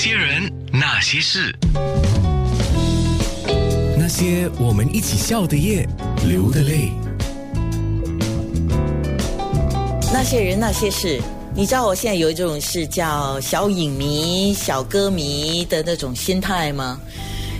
些人，那些事，那些我们一起笑的夜，流的泪。那些人那些事，你知道我现在有一种是叫小影迷、小歌迷的那种心态吗？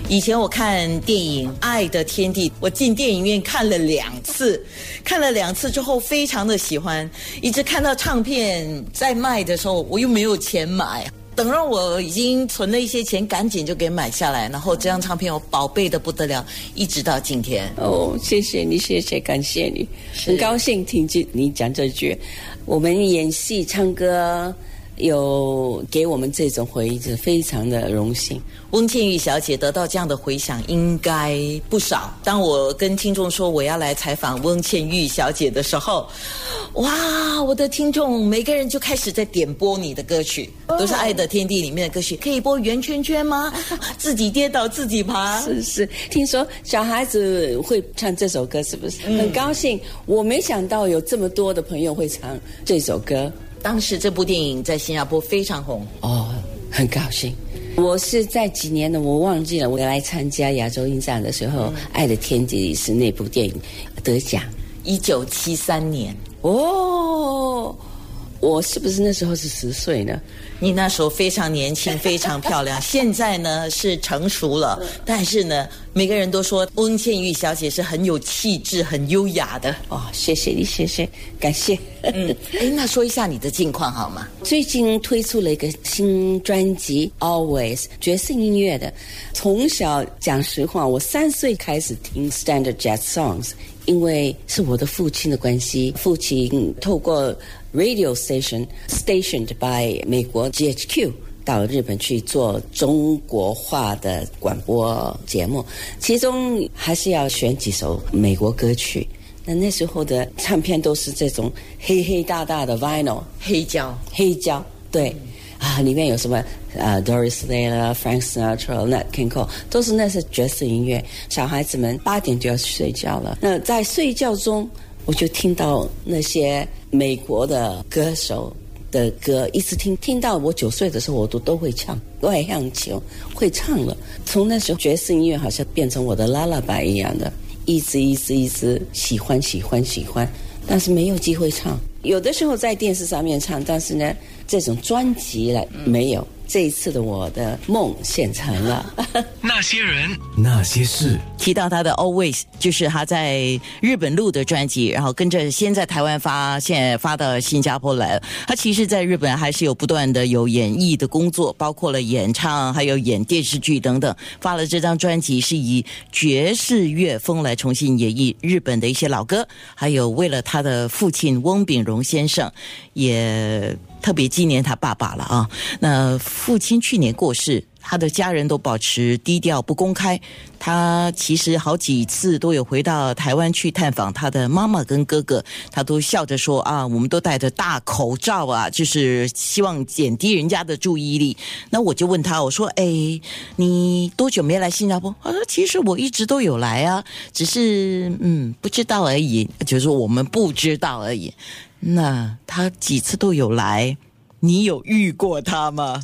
以前我看电影《爱的天地》，我进电影院看了两次，看了两次之后非常的喜欢，一直看到唱片在卖的时候，我又没有钱买。等让我已经存了一些钱，赶紧就给买下来，然后这张唱片我宝贝的不得了，一直到今天。哦，谢谢你，谢谢，感谢你，很高兴听见你讲这句。我们演戏、唱歌。有给我们这种回忆，是非常的荣幸。翁倩玉小姐得到这样的回响，应该不少。当我跟听众说我要来采访翁倩玉小姐的时候，哇，我的听众每个人就开始在点播你的歌曲，都是《爱的天地》里面的歌曲。可以播圆圈圈吗？自己跌倒自己爬。是是，听说小孩子会唱这首歌，是不是？很高兴，我没想到有这么多的朋友会唱这首歌。当时这部电影在新加坡非常红哦，很高兴。我是在几年呢？我忘记了。我来参加亚洲影展的时候，《爱的天地》是那部电影得奖，一九七三年哦。我是不是那时候是十岁呢？你那时候非常年轻，非常漂亮。现在呢是成熟了，但是呢，每个人都说翁倩玉小姐是很有气质、很优雅的。哦，谢谢你，谢谢，感谢。嗯，哎，那说一下你的近况好吗？最近推出了一个新专辑《Always》爵士音乐的。从小讲实话，我三岁开始听 Standard Jazz Songs，因为是我的父亲的关系，父亲透过。radio station stationed by 美国 GHQ 到日本去做中国化的广播节目，其中还是要选几首美国歌曲。那那时候的唱片都是这种黑黑大大的 vinyl 黑胶，黑胶对啊，里面有什么啊 Doris Day 啦，Frank Sinatra、Nat King Cole，都是那些爵士音乐。小孩子们八点就要睡觉了，那在睡觉中。我就听到那些美国的歌手的歌，一直听听到我九岁的时候，我都都会唱，外向球会唱了。从那时候，爵士音乐好像变成我的拉拉白一样的，一直一直一直喜欢喜欢喜欢，但是没有机会唱。有的时候在电视上面唱，但是呢，这种专辑了没有。这一次的我的梦现成了。那些人，那些事，提到他的 Always，就是他在日本录的专辑，然后跟着先在台湾发，现在发到新加坡来了。他其实在日本还是有不断的有演绎的工作，包括了演唱，还有演电视剧等等。发了这张专辑是以爵士乐风来重新演绎日本的一些老歌，还有为了他的父亲翁炳荣先生也。特别纪念他爸爸了啊！那父亲去年过世，他的家人都保持低调不公开。他其实好几次都有回到台湾去探访他的妈妈跟哥哥，他都笑着说啊，我们都戴着大口罩啊，就是希望减低人家的注意力。那我就问他，我说：“哎，你多久没来新加坡？”他说：“其实我一直都有来啊，只是嗯不知道而已，就是我们不知道而已。”那他几次都有来，你有遇过他吗？